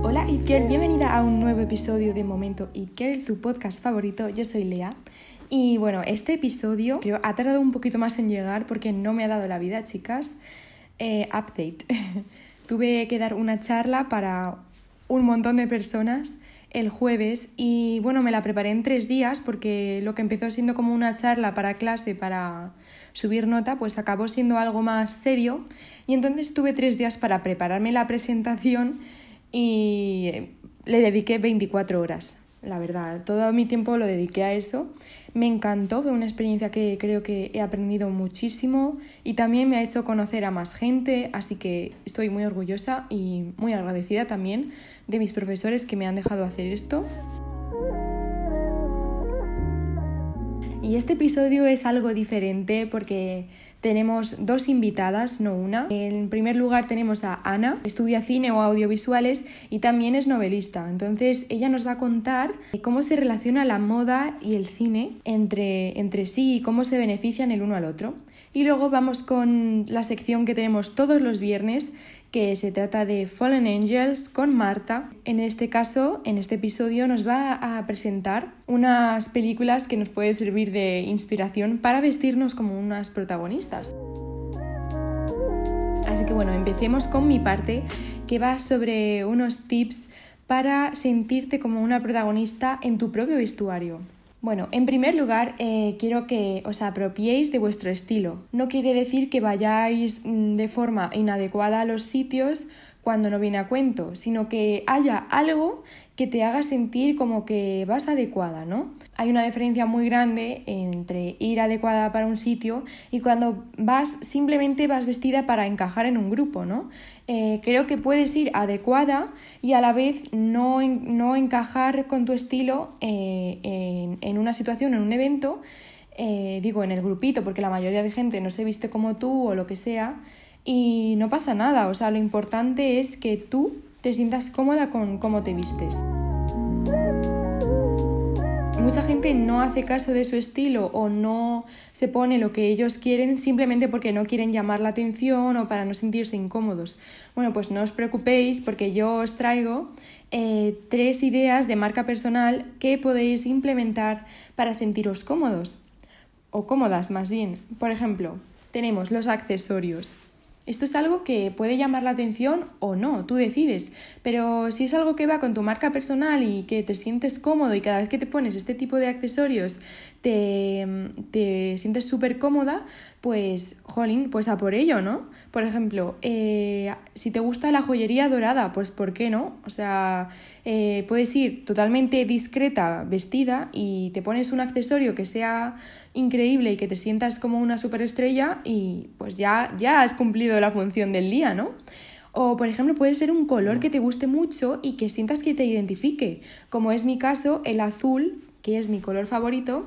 Hola It Girl, bienvenida a un nuevo episodio de Momento It Girl, tu podcast favorito. Yo soy Lea. Y bueno, este episodio creo ha tardado un poquito más en llegar porque no me ha dado la vida, chicas. Eh, update. Tuve que dar una charla para un montón de personas el jueves y bueno, me la preparé en tres días porque lo que empezó siendo como una charla para clase, para subir nota, pues acabó siendo algo más serio y entonces tuve tres días para prepararme la presentación y le dediqué 24 horas, la verdad. Todo mi tiempo lo dediqué a eso. Me encantó, fue una experiencia que creo que he aprendido muchísimo y también me ha hecho conocer a más gente, así que estoy muy orgullosa y muy agradecida también de mis profesores que me han dejado hacer esto. Y este episodio es algo diferente porque tenemos dos invitadas, no una. En primer lugar tenemos a Ana, estudia cine o audiovisuales y también es novelista. Entonces ella nos va a contar cómo se relaciona la moda y el cine entre, entre sí y cómo se benefician el uno al otro. Y luego vamos con la sección que tenemos todos los viernes, que se trata de Fallen Angels con Marta. En este caso, en este episodio, nos va a presentar unas películas que nos pueden servir de inspiración para vestirnos como unas protagonistas. Así que bueno, empecemos con mi parte, que va sobre unos tips para sentirte como una protagonista en tu propio vestuario. Bueno, en primer lugar, eh, quiero que os apropiéis de vuestro estilo. No quiere decir que vayáis mm, de forma inadecuada a los sitios cuando no viene a cuento, sino que haya algo que te haga sentir como que vas adecuada, ¿no? Hay una diferencia muy grande entre ir adecuada para un sitio y cuando vas simplemente vas vestida para encajar en un grupo, ¿no? Eh, creo que puedes ir adecuada y a la vez no, no encajar con tu estilo eh, en, en, una situación, en un evento, eh, digo, en el grupito, porque la mayoría de gente no se viste como tú o lo que sea, y no pasa nada, o sea, lo importante es que tú te sientas cómoda con cómo te vistes. Mucha gente no hace caso de su estilo o no se pone lo que ellos quieren simplemente porque no quieren llamar la atención o para no sentirse incómodos. Bueno, pues no os preocupéis porque yo os traigo eh, tres ideas de marca personal que podéis implementar para sentiros cómodos o cómodas más bien. Por ejemplo, tenemos los accesorios. Esto es algo que puede llamar la atención o no, tú decides, pero si es algo que va con tu marca personal y que te sientes cómodo y cada vez que te pones este tipo de accesorios te, te sientes súper cómoda, pues, jolín, pues a por ello, ¿no? Por ejemplo, eh, si te gusta la joyería dorada, pues ¿por qué no? O sea, eh, puedes ir totalmente discreta, vestida y te pones un accesorio que sea increíble y que te sientas como una superestrella y pues ya, ya has cumplido la función del día, ¿no? O, por ejemplo, puede ser un color que te guste mucho y que sientas que te identifique, como es mi caso, el azul, que es mi color favorito,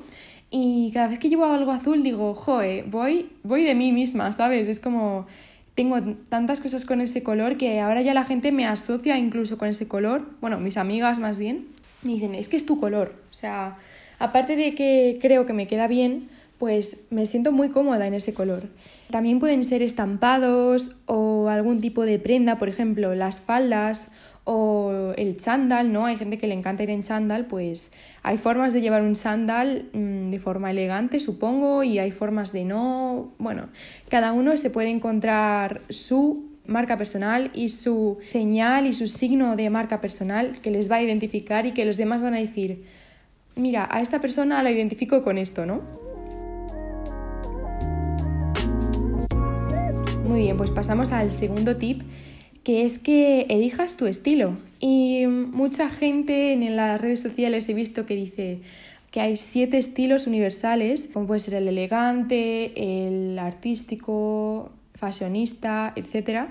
y cada vez que llevo algo azul digo, joe, voy, voy de mí misma, ¿sabes? Es como, tengo tantas cosas con ese color que ahora ya la gente me asocia incluso con ese color, bueno, mis amigas más bien, me dicen, es que es tu color, o sea, Aparte de que creo que me queda bien, pues me siento muy cómoda en ese color. También pueden ser estampados o algún tipo de prenda, por ejemplo, las faldas o el chándal, ¿no? Hay gente que le encanta ir en chándal, pues hay formas de llevar un chándal mm, de forma elegante, supongo, y hay formas de no. Bueno, cada uno se puede encontrar su marca personal y su señal y su signo de marca personal que les va a identificar y que los demás van a decir, mira, a esta persona la identifico con esto, ¿no? Muy bien, pues pasamos al segundo tip, que es que elijas tu estilo. Y mucha gente en las redes sociales he visto que dice que hay siete estilos universales, como puede ser el elegante, el artístico, fashionista, etc.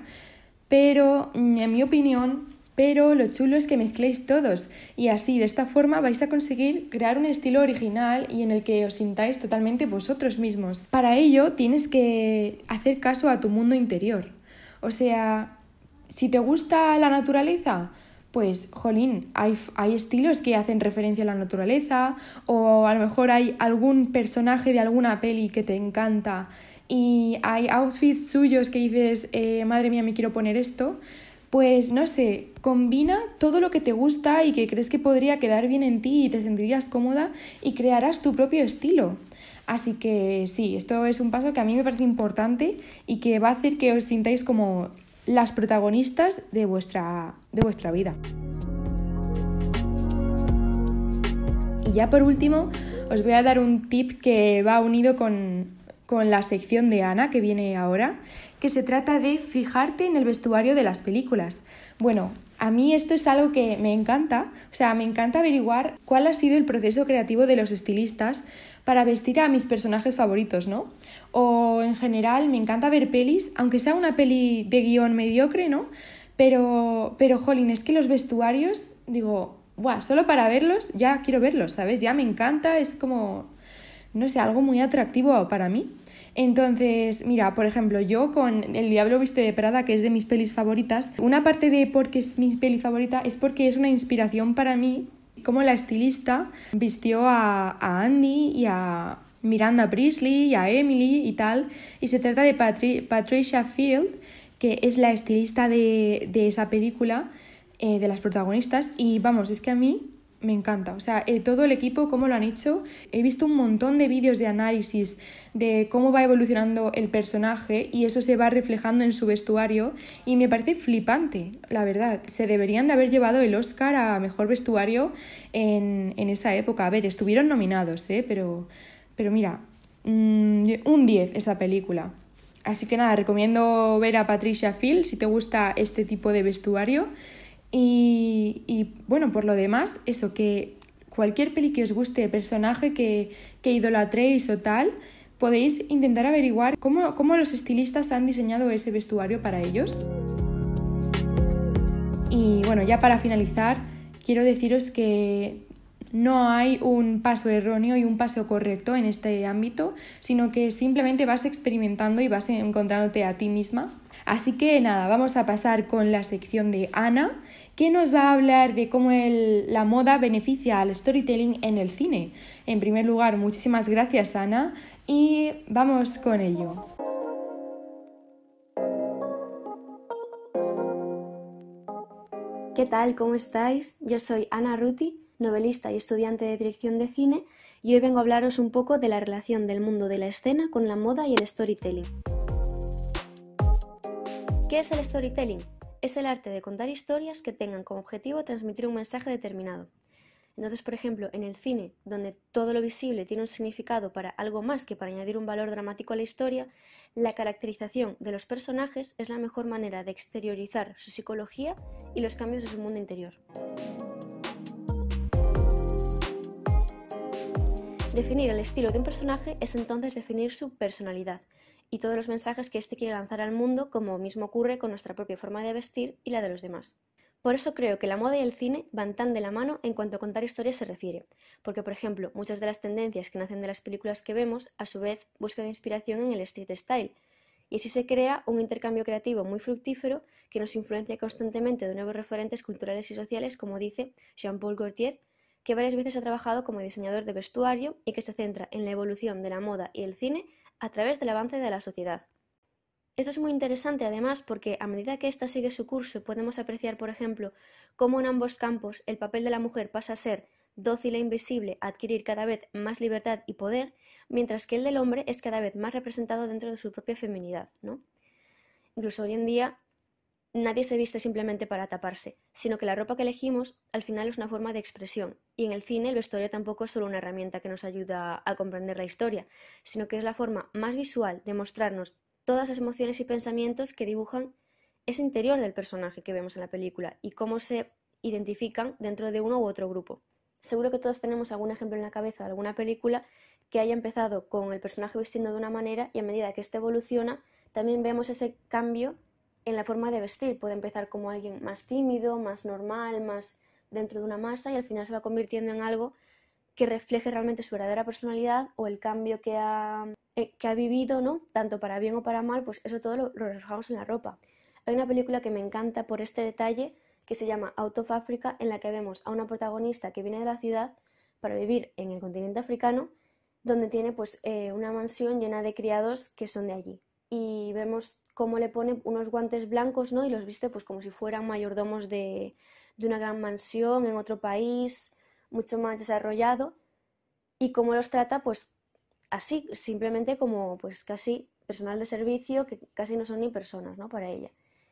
Pero en mi opinión pero lo chulo es que mezcléis todos y así de esta forma vais a conseguir crear un estilo original y en el que os sintáis totalmente vosotros mismos. Para ello tienes que hacer caso a tu mundo interior. O sea, si te gusta la naturaleza, pues, jolín, hay, hay, estilos que hacen referencia a la naturaleza, o a lo mejor hay algún personaje de alguna peli que te encanta y hay outfits suyos que dices, eh, madre mía, me quiero poner esto pues no sé, combina todo lo que te gusta y que crees que podría quedar bien en ti y te sentirías cómoda y crearás tu propio estilo. Así que sí, esto es un paso que a mí me parece importante y que va a hacer que os sintáis como las protagonistas de vuestra, de vuestra vida. Y ya por último, os voy a dar un tip que va unido con, con la sección de Ana que viene ahora, que se trata de fijarte en el vestuario de las películas. Bueno, a mí esto es algo que me encanta, o sea, me encanta averiguar cuál ha sido el proceso creativo de los estilistas para vestir a mis personajes favoritos, ¿no? O en general me encanta ver pelis, aunque sea una peli de guion mediocre, ¿no? Pero, pero, jolín, es que los vestuarios, digo, Buah, solo para verlos ya quiero verlos, ¿sabes? Ya me encanta, es como, no sé, algo muy atractivo para mí. Entonces, mira, por ejemplo, yo con El Diablo Viste de Prada, que es de mis pelis favoritas, una parte de por qué es mi peli favorita es porque es una inspiración para mí, como la estilista vistió a, Andy y a Miranda Priestley y a Emily y tal, y se trata de Patricia Field, que es la estilista de, de esa película, eh, de las protagonistas, y vamos, es que a mí me encanta. O sea, eh, todo el equipo, cómo lo han hecho. He visto un montón de vídeos de análisis de cómo va evolucionando el personaje y eso se va reflejando en su vestuario y me parece flipante, la verdad. Se deberían de haber llevado el Oscar a Mejor Vestuario en, esa época. A ver, estuvieron nominados, ¿eh? Pero, pero mira, mm, un 10 esa película. Así que nada, recomiendo ver a Patricia Phil si te gusta este tipo de vestuario. Y, bueno, por lo demás, eso, que cualquier peli que os guste, personaje que, que idolatréis o tal, podéis intentar averiguar cómo, cómo los estilistas han diseñado ese vestuario para ellos. Y bueno, ya para finalizar, quiero deciros que no hay un paso erróneo y un paso correcto en este ámbito, sino que simplemente vas experimentando y vas encontrándote a ti misma. Así que nada, vamos a pasar con la sección de Ana, que nos va a hablar de cómo la moda beneficia al storytelling en el cine. En primer lugar, muchísimas gracias Ana y vamos con ello. ¿Qué tal? ¿Cómo estáis? Yo soy Ana Ruti novelista y estudiante de dirección de cine, y hoy vengo a hablaros un poco de la relación del mundo de la escena con la moda y el storytelling. ¿Qué es el storytelling? Es el arte de contar historias que tengan como objetivo transmitir un mensaje determinado. Entonces, por ejemplo, en el cine, donde todo lo visible tiene un significado para algo más que para añadir un valor dramático a la historia, la caracterización de los personajes es la mejor manera de exteriorizar su psicología y los cambios de su mundo interior. Definir el estilo de un personaje es entonces definir su personalidad y todos los mensajes que éste quiere lanzar al mundo, como mismo ocurre con nuestra propia forma de vestir y la de los demás. Por eso creo que la moda y el cine van tan de la mano en cuanto a contar historias se refiere, porque por ejemplo muchas de las tendencias que nacen de las películas que vemos a su vez buscan inspiración en el street style, y así se crea un intercambio creativo muy fructífero que nos influencia constantemente de nuevos referentes culturales y sociales, como dice Jean-Paul Gaultier, que varias veces ha trabajado como diseñador de vestuario y que se centra en la evolución de la moda y el cine a través del avance de la sociedad. Esto es muy interesante además porque a medida que ésta sigue su curso podemos apreciar, por ejemplo, cómo en ambos campos el papel de la mujer pasa a ser dócil e invisible, a adquirir cada vez más libertad y poder, mientras que el del hombre es cada vez más representado dentro de su propia feminidad. ¿no? Incluso hoy en día nadie se viste simplemente para taparse, sino que la ropa que elegimos al final es una forma de expresión. Y en el cine el vestuario tampoco es solo una herramienta que nos ayuda a comprender la historia, sino que es la forma más visual de mostrarnos todas las emociones y pensamientos que dibujan ese interior del personaje que vemos en la película y cómo se identifican dentro de uno u otro grupo. Seguro que todos tenemos algún ejemplo en la cabeza de alguna película que haya empezado con el personaje vistiendo de una manera y a medida que éste evoluciona también vemos ese cambio en la forma de vestir. Puede empezar como alguien más tímido, más normal, más dentro de una masa y al final se va convirtiendo en algo que refleje realmente su verdadera personalidad o el cambio que ha, eh, que ha vivido, ¿no? Tanto para bien o para mal, pues eso todo lo, lo reflejamos en la ropa. Hay una película que me encanta por este detalle que se llama Out of Africa, en la que vemos a una protagonista que viene de la ciudad para vivir en el continente africano, donde tiene pues eh, una mansión llena de criados que son de allí y vemos cómo le pone unos guantes blancos, ¿no? Y los viste pues como si fueran mayordomos de, de una gran mansión en otro país, mucho más desarrollado, y cómo los trata pues así, simplemente como pues casi personal de servicio que casi no son ni personas, ¿no? Para ella.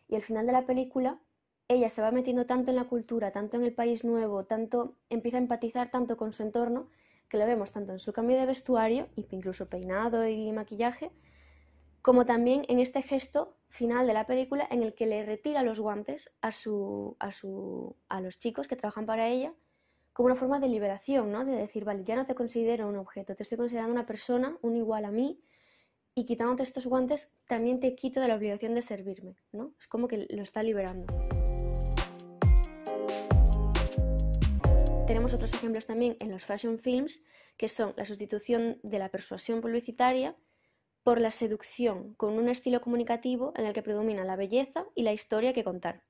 Y al final de la película, ella se va metiendo tanto en la cultura, tanto en el país nuevo, tanto empieza a empatizar tanto con su entorno, que lo vemos tanto en su cambio de vestuario, incluso peinado y maquillaje, como también en este gesto final de la película en el que le retira los guantes a, su, a, su, a los chicos que trabajan para ella como una forma de liberación, ¿no? De decir, vale, ya no te considero un objeto, te estoy considerando una persona, un igual a mí, y quitándote estos guantes también te quito de la obligación de servirme, ¿no? Es como que lo está liberando. Tenemos otros ejemplos también en los fashion films, que son la sustitución de la persuasión publicitaria por la seducción, con un estilo comunicativo en el que predomina la belleza y la historia que contar.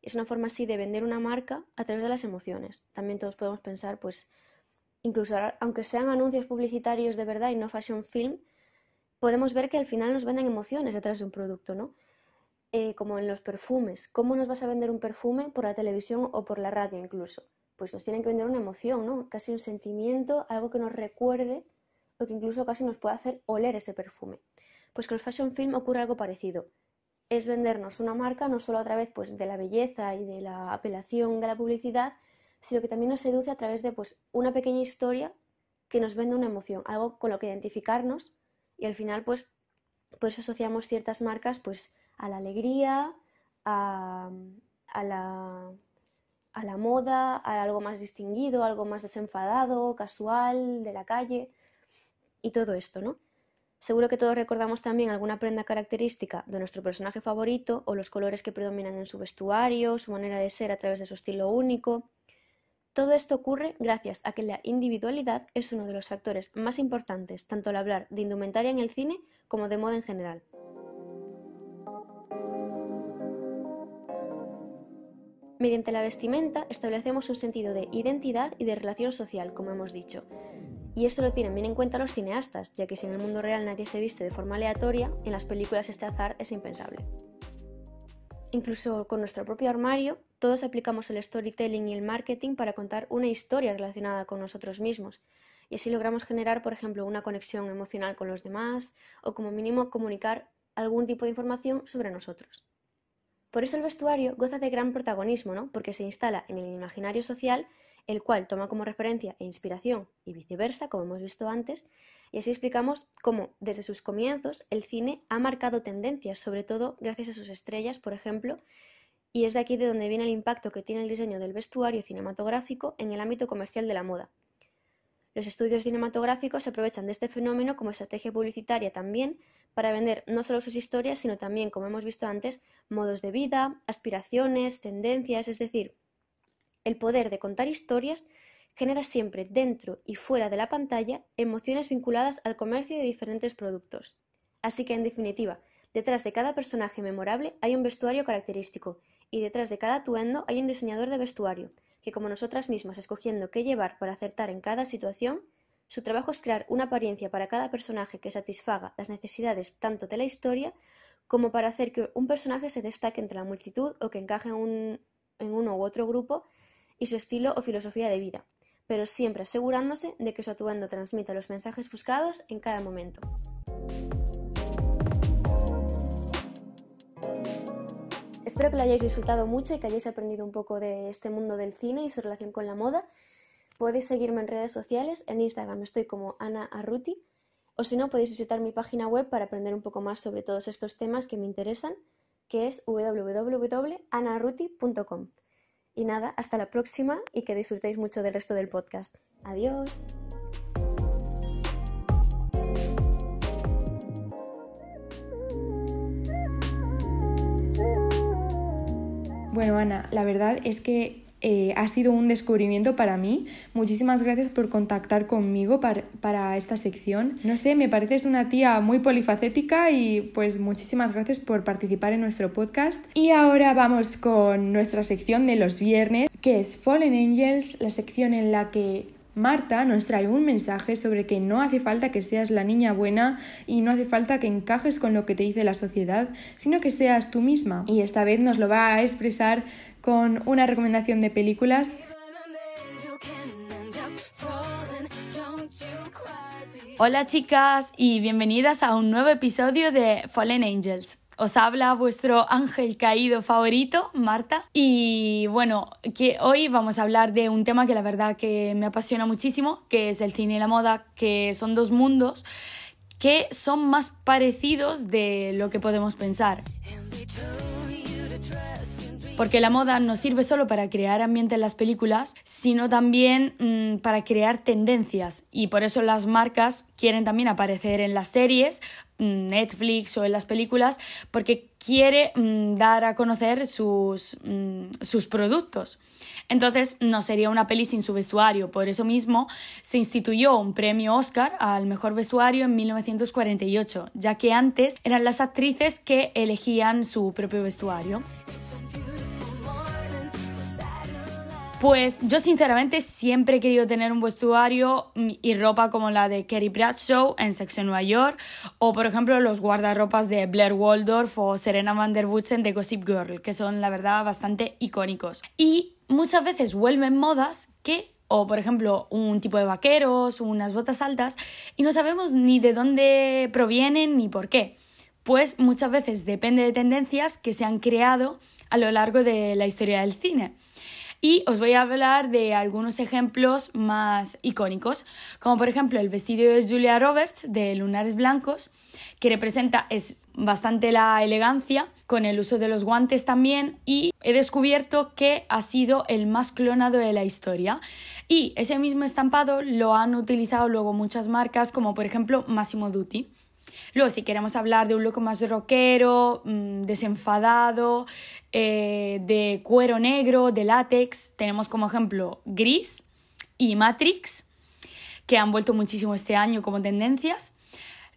Es una forma así de vender una marca a través de las emociones. También todos podemos pensar, pues, incluso aunque sean anuncios publicitarios de verdad y no fashion film, podemos ver que al final nos venden emociones detrás de un producto, ¿no? Eh, como en los perfumes. ¿Cómo nos vas a vender un perfume por la televisión o por la radio incluso? Pues nos tienen que vender una emoción, ¿no? Casi un sentimiento, algo que nos recuerde o que incluso casi nos puede hacer oler ese perfume. Pues con el fashion film ocurre algo parecido es vendernos una marca no solo a través pues, de la belleza y de la apelación de la publicidad, sino que también nos seduce a través de pues, una pequeña historia que nos vende una emoción, algo con lo que identificarnos y al final pues, pues asociamos ciertas marcas pues, a la alegría, a, a, la, a la moda, a algo más distinguido, algo más desenfadado, casual, de la calle y todo esto, ¿no? Seguro que todos recordamos también alguna prenda característica de nuestro personaje favorito o los colores que predominan en su vestuario, su manera de ser a través de su estilo único. Todo esto ocurre gracias a que la individualidad es uno de los factores más importantes tanto al hablar de indumentaria en el cine como de moda en general. Mediante la vestimenta establecemos un sentido de identidad y de relación social, como hemos dicho, y eso lo tienen bien en cuenta los cineastas, ya que si en el mundo real nadie se viste de forma aleatoria, en las películas este azar es impensable. Incluso con nuestro propio armario, todos aplicamos el storytelling y el marketing para contar una historia relacionada con nosotros mismos, y así logramos generar, por ejemplo, una conexión emocional con los demás, o como mínimo comunicar algún tipo de información sobre nosotros. Por eso el vestuario goza de gran protagonismo, ¿no? porque se instala en el imaginario social el cual toma como referencia e inspiración y viceversa, como hemos visto antes, y así explicamos cómo desde sus comienzos el cine ha marcado tendencias, sobre todo gracias a sus estrellas, por ejemplo, y es de aquí de donde viene el impacto que tiene el diseño del vestuario cinematográfico en el ámbito comercial de la moda. Los estudios cinematográficos se aprovechan de este fenómeno como estrategia publicitaria también para vender no solo sus historias, sino también, como hemos visto antes, modos de vida, aspiraciones, tendencias, es decir, el poder de contar historias genera siempre dentro y fuera de la pantalla emociones vinculadas al comercio de diferentes productos. Así que, en definitiva, detrás de cada personaje memorable hay un vestuario característico y detrás de cada atuendo hay un diseñador de vestuario, que como nosotras mismas escogiendo qué llevar para acertar en cada situación, su trabajo es crear una apariencia para cada personaje que satisfaga las necesidades tanto de la historia como para hacer que un personaje se destaque entre la multitud o que encaje en, en uno u otro grupo y su estilo o filosofía de vida, pero siempre asegurándose de que su atuendo transmita los mensajes buscados en cada momento. Espero que lo hayáis disfrutado mucho y que hayáis aprendido un poco de este mundo del cine y su relación con la moda. Podéis seguirme en redes sociales, en Instagram estoy como Ana Arruti, o si no podéis visitar mi página web para aprender un poco más sobre todos estos temas que me interesan, que es www.anarruti.com. Y nada, hasta la próxima y que disfrutéis mucho del resto del podcast. Adiós. Bueno, Ana, la verdad es que eh, ha sido un descubrimiento para mí. Muchísimas gracias por contactar conmigo para, esta sección. No sé, me pareces una tía muy polifacética y pues muchísimas gracias por participar en nuestro podcast. Y ahora vamos con nuestra sección de los viernes, que es Fallen Angels, la sección en la que Marta nos trae un mensaje sobre que no hace falta que seas la niña buena y no hace falta que encajes con lo que te dice la sociedad, sino que seas tú misma. Y esta vez nos lo va a expresar con una recomendación de películas Hola chicas y bienvenidas a un nuevo episodio de Fallen Angels. Os habla vuestro ángel caído favorito, Marta. Y bueno, que hoy vamos a hablar de un tema que la verdad que me apasiona muchísimo, que es el cine y la moda, que son dos mundos que son más parecidos de lo que podemos pensar. Porque la moda no sirve solo para crear ambiente en las películas, sino también mm, para crear tendencias. Y por eso las marcas quieren también aparecer en las series, Netflix o en las películas, porque quiere mm, dar a conocer sus, sus productos. Entonces no sería una peli sin su vestuario. Por eso mismo se instituyó un premio Oscar al mejor vestuario en 1948, ya que antes eran las actrices que elegían su propio vestuario. Pues yo sinceramente siempre he querido tener un vestuario y ropa como la de Kerry Bradshaw en Sex Nueva York o por ejemplo los guardarropas de Blair Waldorf o Serena van der Woodsen de Gossip Girl, que son la verdad bastante icónicos. Y muchas veces vuelven modas que o por ejemplo un tipo de vaqueros, unas botas altas y no sabemos ni de dónde provienen ni por qué. Pues muchas veces depende de tendencias que se han creado a lo largo de la historia del cine. Y os voy a hablar de algunos ejemplos más icónicos, como por ejemplo el vestido de Julia Roberts de Lunares Blancos, que representa es bastante la elegancia, con el uso de los guantes también, y he descubierto que ha sido el más clonado de la historia. Y ese mismo estampado lo han utilizado luego muchas marcas, como por ejemplo Massimo Dutti. Luego, si queremos hablar de un look más rockero, mm, desenfadado, eh, de cuero negro, de látex, tenemos como ejemplo Gris y Matrix, que han vuelto muchísimo este año como tendencias.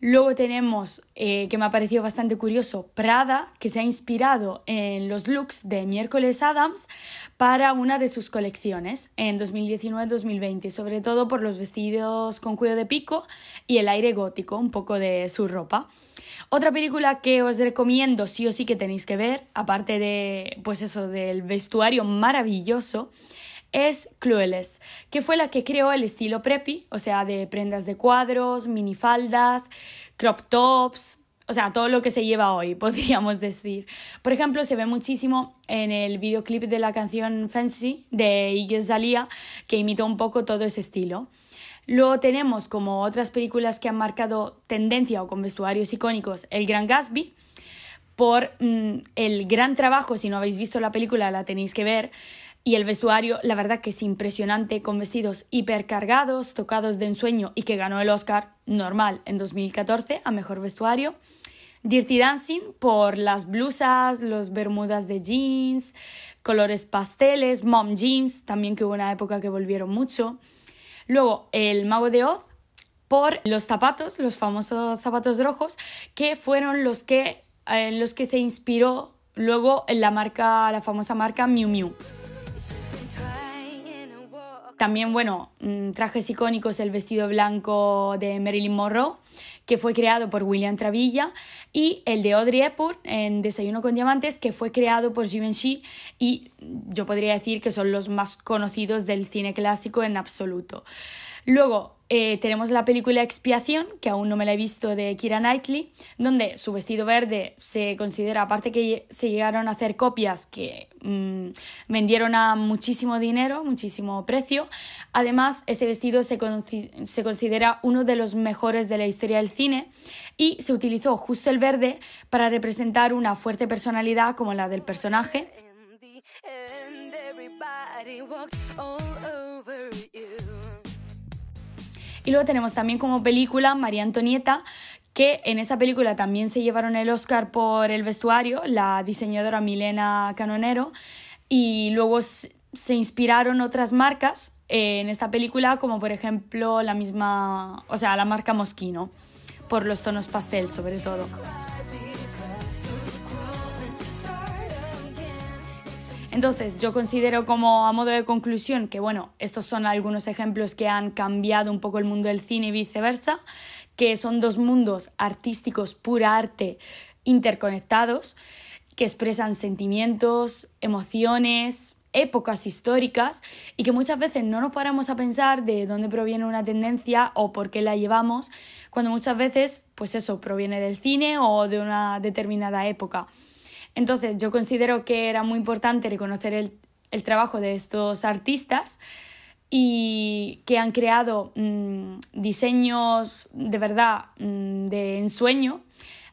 Luego tenemos, eh, que me ha parecido bastante curioso, Prada, que se ha inspirado en los looks de Miércoles Adams para una de sus colecciones en 2019-2020, sobre todo por los vestidos con cuello de pico y el aire gótico, un poco de su ropa. Otra película que os recomiendo sí o sí que tenéis que ver, aparte de, pues eso, del vestuario maravilloso, es Clueless, que fue la que creó el estilo preppy, o sea, de prendas de cuadros, minifaldas, crop tops, o sea, todo lo que se lleva hoy, podríamos decir. Por ejemplo, se ve muchísimo en el videoclip de la canción Fancy de Iggy Azalea, que imitó un poco todo ese estilo. Luego tenemos como otras películas que han marcado tendencia o con vestuarios icónicos, El Gran Gatsby, por mm, el gran trabajo, si no habéis visto la película la tenéis que ver, y el vestuario, la verdad que es impresionante, con vestidos hipercargados, tocados de ensueño y que ganó el Oscar normal en 2014 a Mejor Vestuario. Dirty Dancing por las blusas, los bermudas de jeans, colores pasteles, mom jeans, también que hubo una época que volvieron mucho. Luego, El Mago de Oz por los zapatos, los famosos zapatos rojos, que fueron los que, los que se inspiró luego en la marca, la famosa marca Miu Miu. También, bueno, mm, trajes icónicos, el vestido blanco de Marilyn Monroe, que fue creado por William Travilla, y el de Audrey Hepburn en Desayuno con Diamantes, que fue creado por Givenchy, y yo podría decir que son los más conocidos del cine clásico en absoluto. Luego, eh, tenemos la película Expiación, que aún no me la he visto, de Kira Knightley, donde su vestido verde se considera, aparte que se llegaron a hacer copias que mm, vendieron a muchísimo dinero, muchísimo precio, además ese vestido se, se considera uno de los mejores de la historia del cine y se utilizó justo el verde para representar una fuerte personalidad como la del personaje. Y luego tenemos también como película María Antonieta, que en esa película también se llevaron el Oscar por el vestuario, la diseñadora Milena Canonero, y luego se inspiraron otras marcas en esta película, como por ejemplo la misma, o sea, la marca Moschino, por los tonos pastel sobre todo. Entonces, yo considero como a modo de conclusión que, bueno, estos son algunos ejemplos que han cambiado un poco el mundo del cine y viceversa, que son dos mundos artísticos, pura arte, interconectados, que expresan sentimientos, emociones, épocas históricas y que muchas veces no nos paramos a pensar de dónde proviene una tendencia o por qué la llevamos, cuando muchas veces, pues eso, proviene del cine o de una determinada época. Entonces, yo considero que era muy importante reconocer el, trabajo de estos artistas y que han creado mm, diseños de verdad mm, de ensueño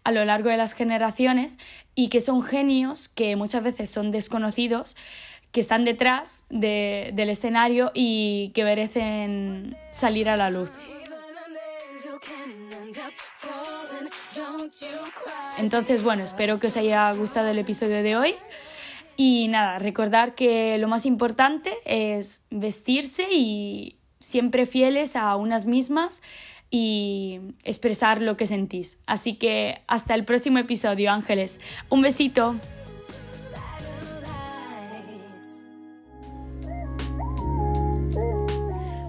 a lo largo de las generaciones y que son genios que muchas veces son desconocidos que están detrás del escenario y que merecen salir a la luz. Entonces, bueno, espero que os haya gustado el episodio de hoy. Y nada, recordar que lo más importante es vestirse y siempre fieles a unas mismas y expresar lo que sentís. Así que hasta el próximo episodio, Ángeles. Un besito.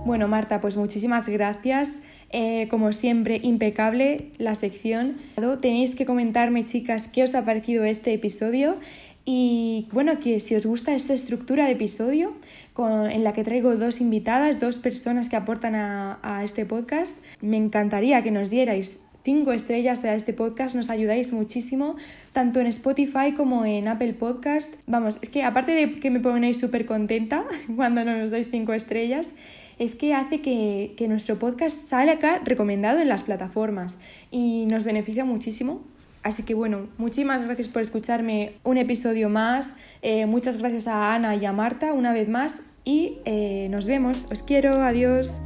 Bueno, Marta, pues muchísimas gracias. Eh, como siempre, impecable la sección. Tenéis que comentarme, chicas, qué os ha parecido este episodio y bueno, que si os gusta esta estructura de episodio en la que traigo dos invitadas, dos personas que aportan a, a este podcast, me encantaría que nos dierais cinco estrellas a este podcast, nos ayudáis muchísimo, tanto en Spotify como en Apple Podcast. Vamos, es que aparte de que me ponéis súper contenta cuando no nos dais cinco estrellas, es que hace que, nuestro podcast sale acá recomendado en las plataformas y nos beneficia muchísimo. Así que bueno, muchísimas gracias por escucharme un episodio más. Eh, muchas gracias a Ana y a Marta una vez más y eh, nos vemos. Os quiero, adiós.